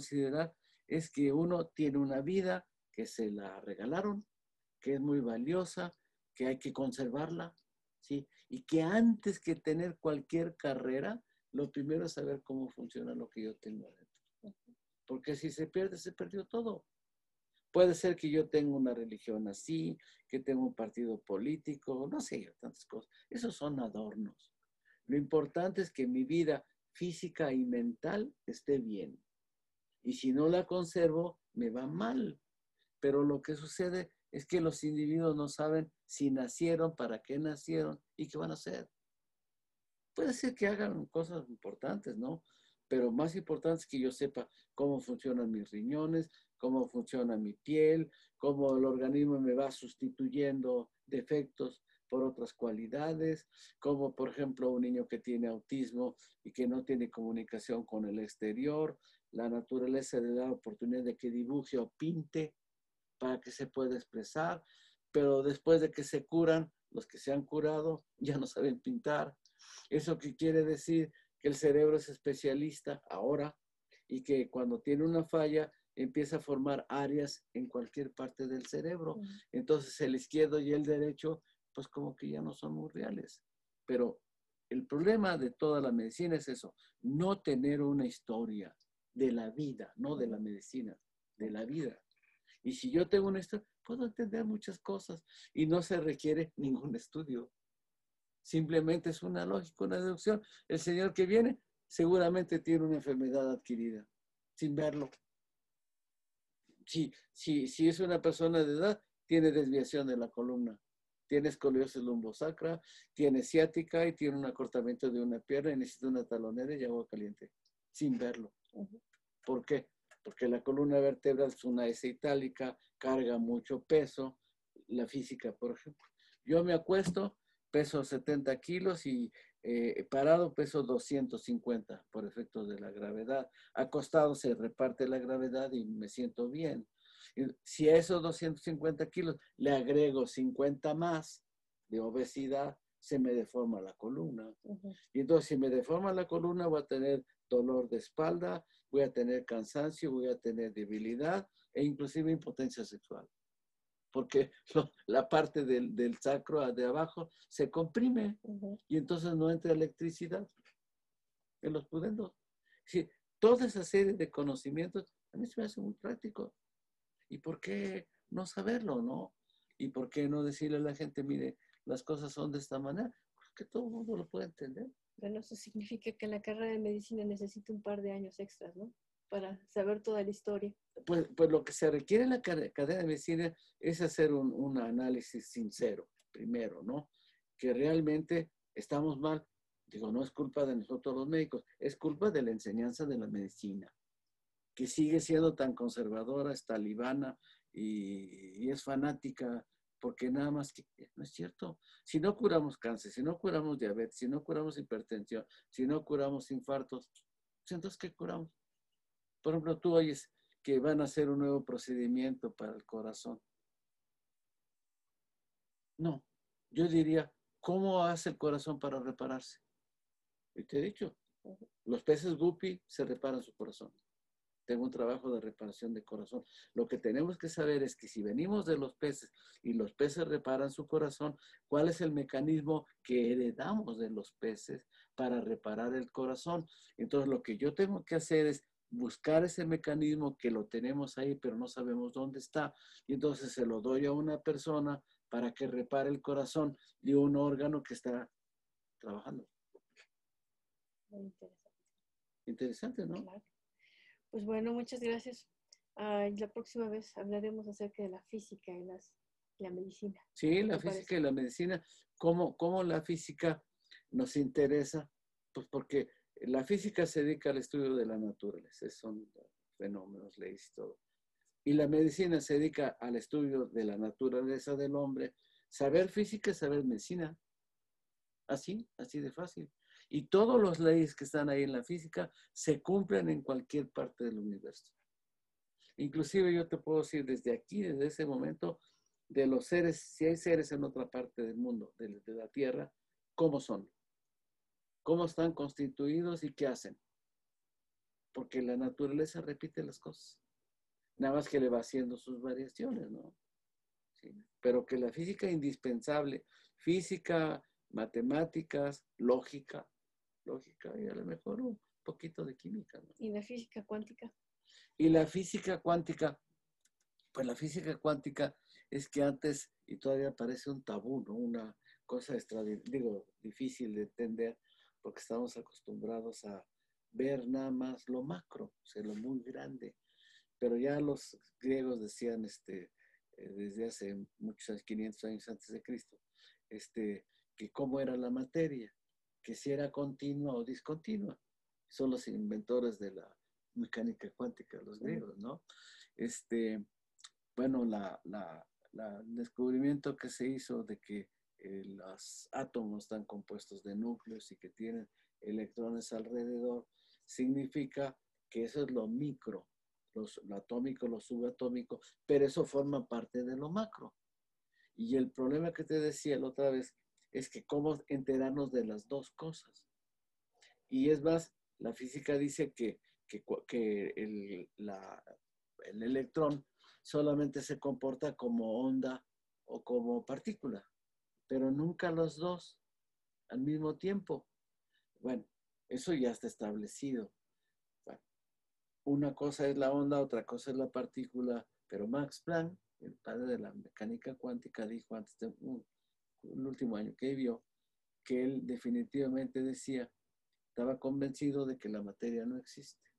considerar es que uno tiene una vida que se la regalaron, que es muy valiosa, que hay que conservarla, ¿sí? Y que antes que tener cualquier carrera, lo primero es saber cómo funciona lo que yo tengo adentro. Porque si se pierde, se perdió todo. Puede ser que yo tenga una religión así, que tenga un partido político, no sé tantas cosas. Esos son adornos. Lo importante es que mi vida física y mental esté bien. Y si no la conservo, me va mal. Pero lo que sucede es que los individuos no saben si nacieron, para qué nacieron y qué van a hacer. Puede ser que hagan cosas importantes, ¿no? Pero más importante es que yo sepa cómo funcionan mis riñones, cómo funciona mi piel, cómo el organismo me va sustituyendo defectos por otras cualidades, como por ejemplo un niño que tiene autismo y que no tiene comunicación con el exterior, la naturaleza le da la oportunidad de que dibuje o pinte para que se pueda expresar, pero después de que se curan, los que se han curado ya no saben pintar. Eso que quiere decir que el cerebro es especialista ahora y que cuando tiene una falla empieza a formar áreas en cualquier parte del cerebro. Entonces el izquierdo y el derecho, pues como que ya no son muy reales. Pero el problema de toda la medicina es eso, no tener una historia de la vida, no de la medicina, de la vida. Y si yo tengo una historia, puedo entender muchas cosas y no se requiere ningún estudio. Simplemente es una lógica, una deducción. El señor que viene seguramente tiene una enfermedad adquirida, sin verlo si, si, si es una persona de edad, tiene desviación de la columna, tiene escoliosis lumbosacra, tiene ciática y tiene un acortamiento de una pierna y necesita una talonera y agua caliente, sin verlo. ¿Por qué? Porque la columna vertebral es una S itálica, carga mucho peso, la física, por ejemplo. Yo me acuesto, peso 70 kilos y eh, parado peso 250 por efectos de la gravedad. Acostado se reparte la gravedad y me siento bien. Si a esos 250 kilos le agrego 50 más de obesidad, se me deforma la columna. Y entonces si me deforma la columna voy a tener dolor de espalda, voy a tener cansancio, voy a tener debilidad e inclusive impotencia sexual porque la parte del, del, sacro de abajo se comprime y entonces no entra electricidad en los pudendos. Toda esa serie de conocimientos a mí se me hace muy práctico. ¿Y por qué no saberlo, no? ¿Y por qué no decirle a la gente, mire, las cosas son de esta manera? Porque todo el mundo lo puede entender. Bueno, eso significa que la carrera de medicina necesita un par de años extras, ¿no? para saber toda la historia? Pues, pues lo que se requiere en la cadena de medicina es hacer un, un, análisis sincero, primero, ¿no? Que realmente estamos mal. Digo, no es culpa de nosotros los médicos, es culpa de la enseñanza de la medicina, que sigue siendo tan conservadora, es talibana y, y es fanática, porque nada más que no es cierto. Si no curamos cáncer, si no curamos diabetes, si no curamos hipertensión, si no curamos infartos, pues entonces ¿qué curamos? Por ejemplo, tú oyes que van a hacer un nuevo procedimiento para el corazón. No, yo diría, ¿cómo hace el corazón para repararse? Y te he dicho, los peces guppy se reparan su corazón. Tengo un trabajo de reparación de corazón. Lo que tenemos que saber es que si venimos de los peces y los peces reparan su corazón, ¿cuál es el mecanismo que heredamos de los peces para reparar el corazón? Entonces, lo que yo tengo que hacer es buscar ese mecanismo que lo tenemos ahí, pero no sabemos dónde está. Y entonces se lo doy a una persona para que repare el corazón de un órgano que está trabajando. Muy interesante. Interesante, ¿no? Pues bueno, muchas gracias. la próxima vez hablaremos acerca de la física y las, la medicina. Sí, la física y la medicina. ¿Cómo, ¿Cómo la física nos interesa? Pues porque la física se dedica al estudio de la naturaleza, son fenómenos, leyes y todo. Y la medicina se dedica al estudio de la naturaleza del hombre. Saber física es saber medicina. Así, así de fácil. Y todas las leyes que están ahí en la física se cumplen en cualquier parte del universo. Inclusive yo te puedo decir desde aquí, desde ese momento, de los seres, si hay seres en otra parte del mundo, de, de la Tierra, cómo son cómo están constituidos y qué hacen. porque la naturaleza repite las cosas. Nada más que le va haciendo sus variaciones, ¿no? Pero que la física indispensable, física, matemáticas, lógica, lógica y a lo mejor un poquito de química. ¿no? ¿Y la física cuántica? Y la física cuántica, pues la física cuántica es que antes, y todavía parece un tabú, ¿no? Una cosa extra, digo, difícil de entender, porque estamos acostumbrados a ver nada más lo macro, o sea, lo muy grande. Pero ya los griegos decían, este, eh, desde hace muchos años, 500 años antes de Cristo, este, que cómo era la materia, que si era continua o discontinua. Son los inventores de la mecánica cuántica, los griegos, ¿no? Este, bueno, la, la, el descubrimiento que se hizo de que eh, los átomos están compuestos de núcleos y que tienen electrones alrededor, significa que eso es lo micro, lo atómico, lo subatómico, pero eso forma parte de lo macro. Y el problema que te decía la otra vez es que cómo enterarnos de las dos cosas. Y es más, la física dice que, que, el, el electrón solamente se comporta como onda o como partícula, pero nunca los dos al mismo tiempo. Bueno, eso ya está establecido. una cosa es la onda, otra cosa es la partícula, pero Max Planck, el padre de la mecánica cuántica, dijo antes de un, último año que vivió, que él definitivamente decía, estaba convencido de que la materia no existe,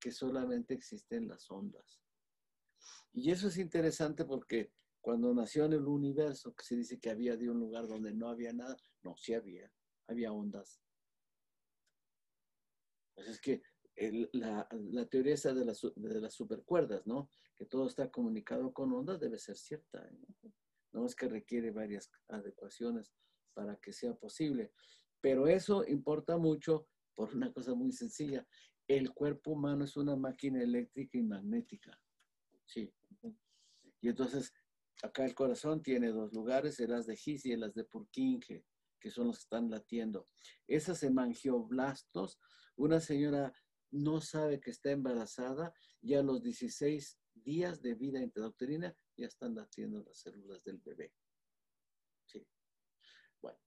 que solamente existen las ondas. Y eso es interesante porque cuando nació en el universo, que se dice que había de un lugar donde no había nada, no, sí había, había ondas. Pues es que la, teoría esa de las, de las supercuerdas, ¿no? Que todo está comunicado con ondas, debe ser cierta. ¿no? Es que requiere varias adecuaciones para que sea posible. Pero eso importa mucho por una cosa muy sencilla. El cuerpo humano es una máquina eléctrica y magnética. Sí. Y entonces, acá el corazón tiene dos lugares, el as de His y el as de Purkinje, que son los que están latiendo. Esas hemangioblastos, una señora no sabe que está embarazada y a los 16 días de vida intrauterina ya están latiendo las células del bebé. Bueno,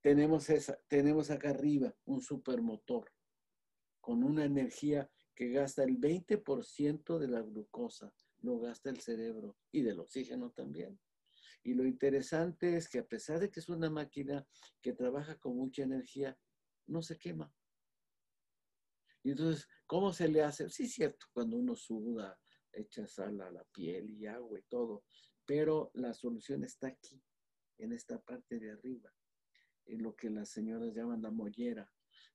tenemos, esa, tenemos acá arriba un supermotor con una energía que gasta el 20% de la glucosa, lo gasta el cerebro y del oxígeno también. Y lo interesante es que a pesar de que es una máquina que trabaja con mucha energía, no se quema. Y entonces, ¿cómo se le hace? Sí, es cierto, cuando uno suda, echa sal a la piel y agua y todo, pero la solución está aquí, en esta parte de arriba, en lo que las señoras llaman la mollera.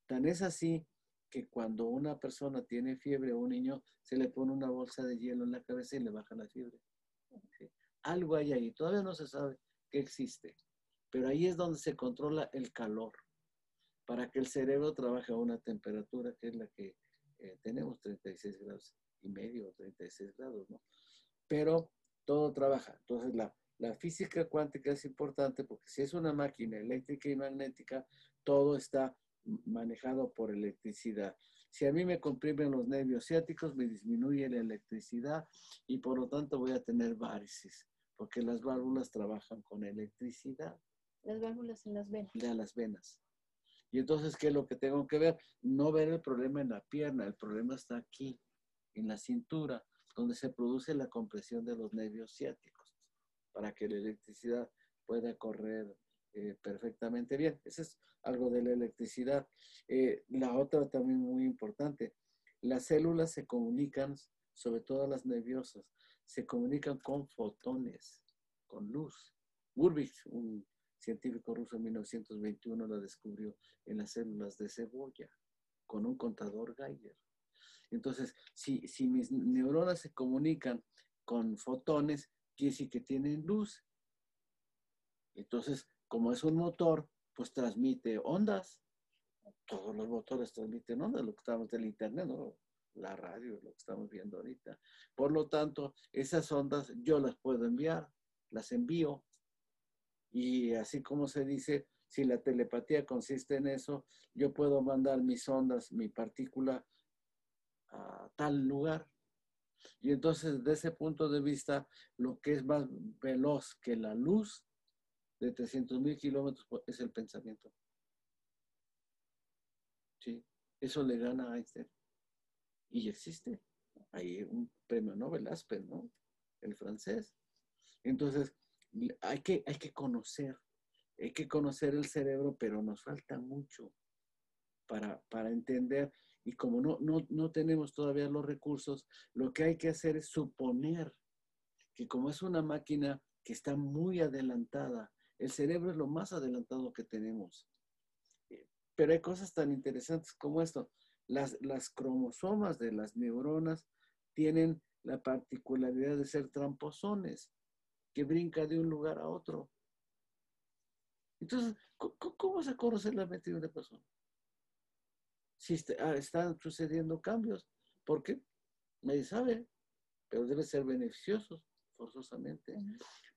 Tan es así que cuando una persona tiene fiebre o un niño, se le pone una bolsa de hielo en la cabeza y le baja la fiebre. Algo hay ahí, todavía no se sabe qué existe, pero ahí es donde se controla el calor para que el cerebro trabaje a una temperatura que es la que eh, tenemos, 36 grados y medio, 36 grados, ¿no? Pero todo trabaja. Entonces, la, la física cuántica es importante porque si es una máquina eléctrica y magnética, todo está manejado por electricidad. Si a mí me comprimen los nervios ciáticos, me disminuye la electricidad y por lo tanto voy a tener varices, porque las válvulas trabajan con electricidad. Las válvulas en las venas. De las venas. Y entonces, ¿qué es lo que tengo que ver? No ver el problema en la pierna, el problema está aquí, en la cintura, donde se produce la compresión de los nervios ciáticos, para que la electricidad pueda correr eh, perfectamente bien. Eso es algo de la electricidad. Eh, la otra también muy importante, las células se comunican, sobre todo las nerviosas, se comunican con fotones, con luz. Burbich, un científico ruso en 1921 la descubrió en las células de cebolla con un contador Geiger. Entonces, si, si mis neuronas se comunican con fotones, quiere decir que tienen luz. Entonces, como es un motor, pues transmite ondas. Todos los motores transmiten ondas, lo que estamos del internet, ¿no? la radio, lo que estamos viendo ahorita. Por lo tanto, esas ondas yo las puedo enviar, las envío y así como se dice, si la telepatía consiste en eso, yo puedo mandar mis ondas, mi partícula a tal lugar. Y entonces, desde ese punto de vista, lo que es más veloz que la luz de 300 mil kilómetros es el pensamiento. Sí, eso le gana a Einstein. Y existe. Hay un premio Nobel Aspen, ¿no? El francés. Entonces, hay que, hay que conocer, hay que conocer el cerebro, pero nos falta mucho para, para entender y como no, no, no tenemos todavía los recursos, lo que hay que hacer es suponer que como es una máquina que está muy adelantada, el cerebro es lo más adelantado que tenemos. Pero hay cosas tan interesantes como esto. Las, las cromosomas de las neuronas tienen la particularidad de ser tramposones, que brinca de un lugar a otro. Entonces, ¿cómo, vas a conocer la mente de una persona? Si ah, están sucediendo cambios. ¿Por qué? Nadie sabe, pero debe ser beneficioso forzosamente.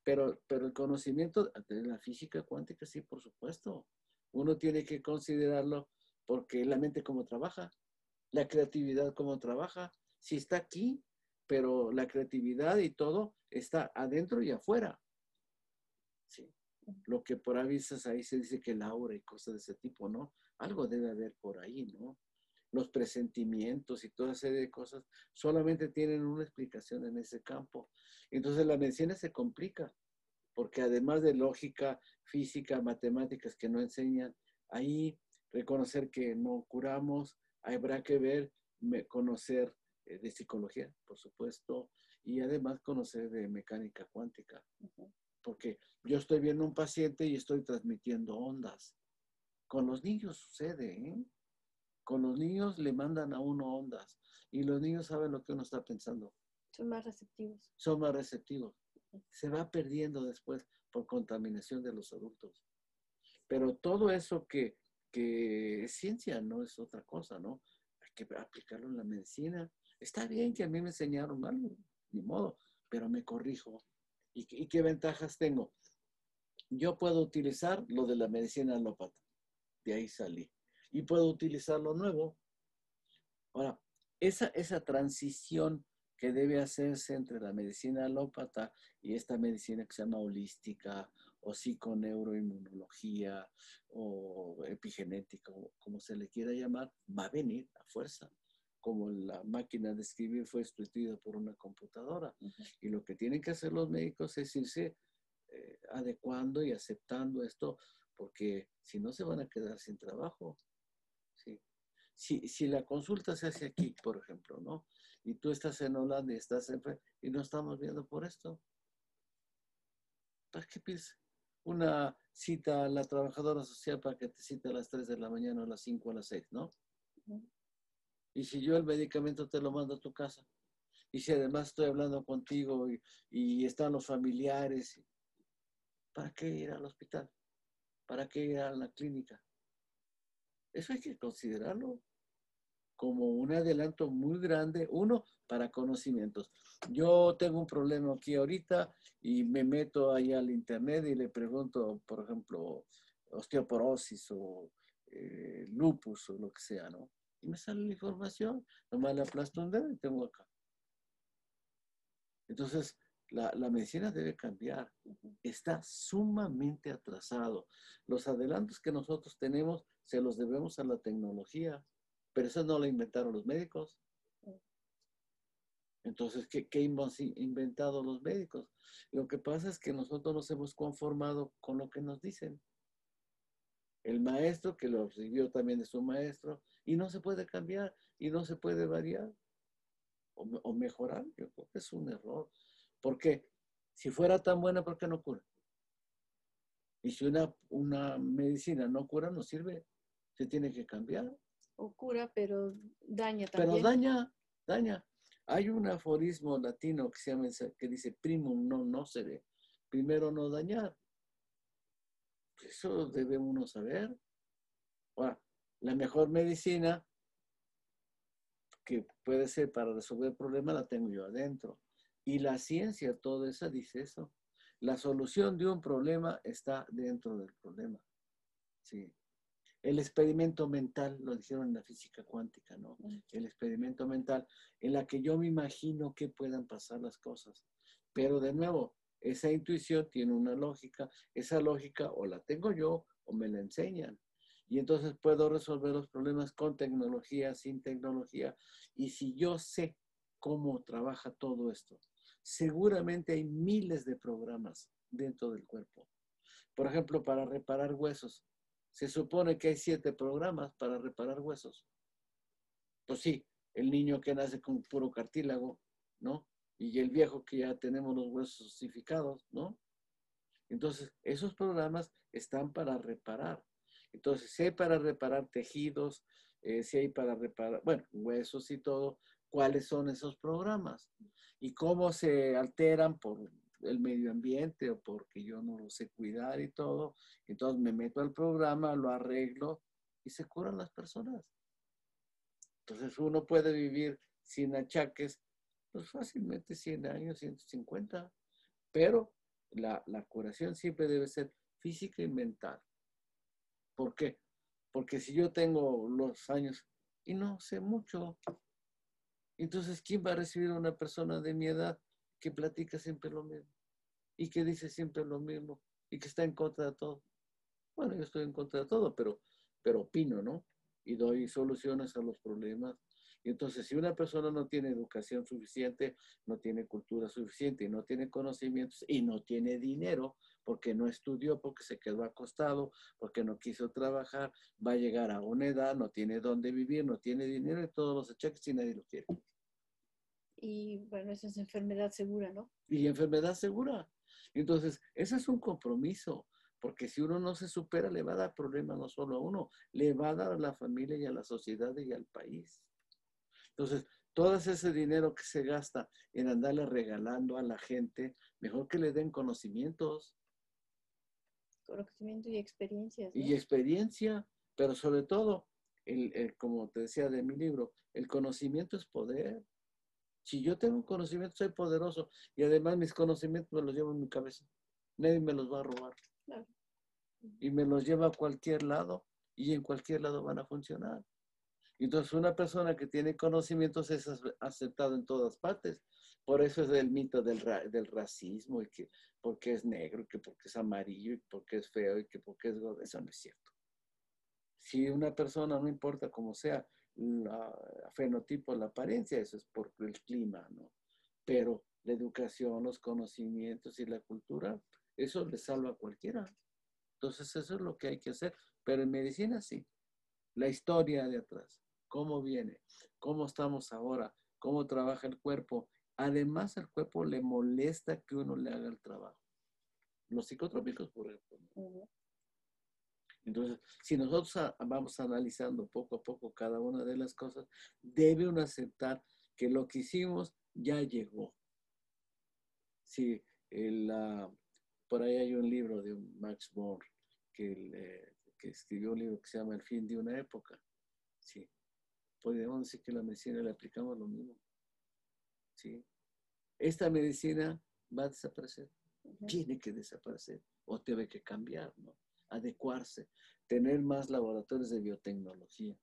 Pero, pero el conocimiento de la física cuántica, sí, por supuesto. Uno tiene que considerarlo porque la mente cómo trabaja, la creatividad cómo trabaja, si está aquí, pero la creatividad y todo está adentro y afuera. Sí. Lo que por avisas ahí se dice que el aura y cosas de ese tipo, ¿no? Algo debe haber por ahí, ¿no? Los presentimientos y toda serie de cosas solamente tienen una explicación en ese campo. Entonces la medicina se complica, porque además de lógica, física, matemáticas que no enseñan, ahí reconocer que no curamos, habrá que ver, conocer eh, de psicología, por supuesto, y además conocer de mecánica cuántica, porque yo estoy viendo un paciente y estoy transmitiendo ondas. Con los niños sucede, ¿eh? Con los niños le mandan a uno ondas y los niños saben lo que uno está pensando. Son más receptivos. Son más receptivos. Se va perdiendo después por contaminación de los adultos. Pero todo eso que, que es ciencia, no es otra cosa, ¿no? Hay que aplicarlo en la medicina. Está bien que a mí me enseñaron algo, ni modo, pero me corrijo. ¿Y, qué ventajas tengo? Yo puedo utilizar lo de la medicina alópata de ahí salí. Y puedo utilizar lo nuevo. Ahora, esa, esa transición que debe hacerse entre la medicina alópata y esta medicina que se llama holística o psiconeuroinmunología o epigenética, o como se le quiera llamar, va a venir a fuerza como la máquina de escribir fue sustituida por una computadora. Y lo que tienen que hacer los médicos es irse eh, adecuando y aceptando esto porque si no se van a quedar sin trabajo. ¿sí? Si, si la consulta se hace aquí, por ejemplo, ¿no? Y tú estás en Holanda y estás en... y no estamos viendo por esto. ¿Para qué pides una cita a la trabajadora social para que te cite a las 3 de la mañana, a las 5, a las 6, ¿no? Y si yo el medicamento te lo mando a tu casa, y si además estoy hablando contigo y, están los familiares, ¿para qué ir al hospital? ¿Para qué ir a la clínica? Eso hay que considerarlo como un adelanto muy grande, uno, para conocimientos. Yo tengo un problema aquí ahorita y me meto ahí al internet y le pregunto, por ejemplo, osteoporosis o eh, lupus o lo que sea, ¿no? Y me sale la información, nomás le aplasto un dedo y tengo acá. Entonces, la, medicina debe cambiar. Está sumamente atrasado. Los adelantos que nosotros tenemos se los debemos a la tecnología, pero eso no lo inventaron los médicos. Entonces, ¿qué, qué hemos inventado los médicos? Lo que pasa es que nosotros nos hemos conformado con lo que nos dicen. El maestro, que lo recibió también de su maestro, y no se puede cambiar y no se puede variar o, o mejorar. Yo creo que es un error. ¿Por qué? Si fuera tan buena, ¿por qué no cura? Y si una, una medicina no cura, no sirve. Se tiene que cambiar. O cura, pero daña también. Pero daña, daña. Hay un aforismo latino que, se llama, que dice primum non nocere. Primero no dañar. Eso debe uno saber. Ahora, la mejor medicina que puede ser para resolver el problema la tengo yo adentro. Y la ciencia, toda esa dice eso. La solución de un problema está dentro del problema. Sí. El experimento mental, lo dijeron en la física cuántica, ¿no? el experimento mental, en la que yo me imagino que puedan pasar las cosas. Pero de nuevo, esa intuición tiene una lógica, esa lógica o la tengo yo o me la enseñan. Y entonces puedo resolver los problemas con tecnología, sin tecnología. Y si yo sé cómo trabaja todo esto, seguramente hay miles de programas dentro del cuerpo. Por ejemplo, para reparar huesos. Se supone que hay siete programas para reparar huesos. Pues sí, el niño que nace con puro cartílago, ¿no? Y el viejo que ya tenemos los huesos osificados, ¿no? Entonces, esos programas están para reparar. Entonces, si hay para reparar tejidos, eh, si hay para reparar, bueno, huesos y todo, ¿cuáles son esos programas? Y cómo se alteran por el medio ambiente o porque yo no lo sé cuidar y todo. Entonces me meto al programa, lo arreglo y se curan las personas. Entonces uno puede vivir sin achaques, pues fácilmente 100 años, 150, pero la, la curación siempre debe ser física y mental. ¿Por qué? Porque si yo tengo los años y no sé mucho, entonces ¿quién va a recibir a una persona de mi edad que platica siempre lo mismo y que dice siempre lo mismo y que está en contra de todo? Bueno, yo estoy en contra de todo, pero, pero opino, ¿no? Y doy soluciones a los problemas. Y entonces, si una persona no tiene educación suficiente, no tiene cultura suficiente no tiene conocimientos y no tiene dinero, porque no estudió, porque se quedó acostado, porque no quiso trabajar, va a llegar a una edad, no tiene dónde vivir, no tiene dinero y todos los achaques y nadie lo quiere. Y bueno, esa es enfermedad segura, ¿no? Y enfermedad segura. Entonces, ese es un compromiso, porque si uno no se supera, le va a dar problemas no solo a uno, le va a dar a la familia y a la sociedad y al país. Entonces, todo ese dinero que se gasta en andarle regalando a la gente, mejor que le den conocimientos. Conocimiento y experiencias. Y experiencia, pero sobre todo, el, como te decía de mi libro, el conocimiento es poder. Si yo tengo conocimiento, soy poderoso y además mis conocimientos me los llevo en mi cabeza. Nadie me los va a robar. Y me los lleva a cualquier lado y en cualquier lado van a funcionar. Entonces, una persona que tiene conocimientos es aceptado en todas partes. Por eso es el mito del, del racismo y que porque es negro, y que porque es amarillo, y porque es feo, y que porque es. Eso no es cierto. Si una persona, no importa cómo sea, la fenotipo, la apariencia, eso es por el clima, ¿no? Pero la educación, los conocimientos y la cultura, eso le salva a cualquiera. Entonces eso es lo que hay que hacer. Pero en medicina sí. La historia de atrás, cómo viene, cómo estamos ahora, cómo trabaja el cuerpo. Además, al cuerpo le molesta que uno le haga el trabajo. Los psicotrópicos, por ejemplo. Entonces, si nosotros vamos analizando poco a poco cada una de las cosas, debe uno aceptar que lo que hicimos ya llegó. Sí, por ahí hay un libro de Max Born que, que escribió un libro que se llama El fin de una época. Sí, podríamos decir que la medicina le aplicamos lo mismo. Sí, esta medicina va a desaparecer, tiene que desaparecer o debe que cambiar, ¿no? adecuarse, tener más laboratorios de biotecnología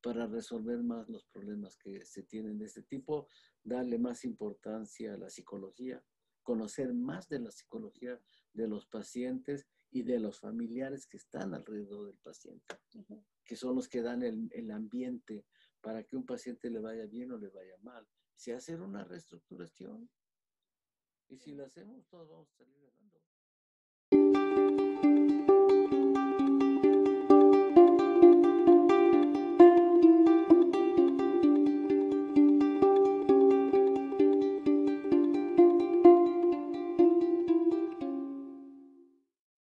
para resolver más los problemas que se tienen de este tipo, darle más importancia a la psicología, conocer más de la psicología de los pacientes y de los familiares que están alrededor del paciente, que son los que dan el, el, ambiente para que un paciente le vaya bien o le vaya mal. Si hacer una reestructuración, y si lo hacemos, todos vamos a salir ganando.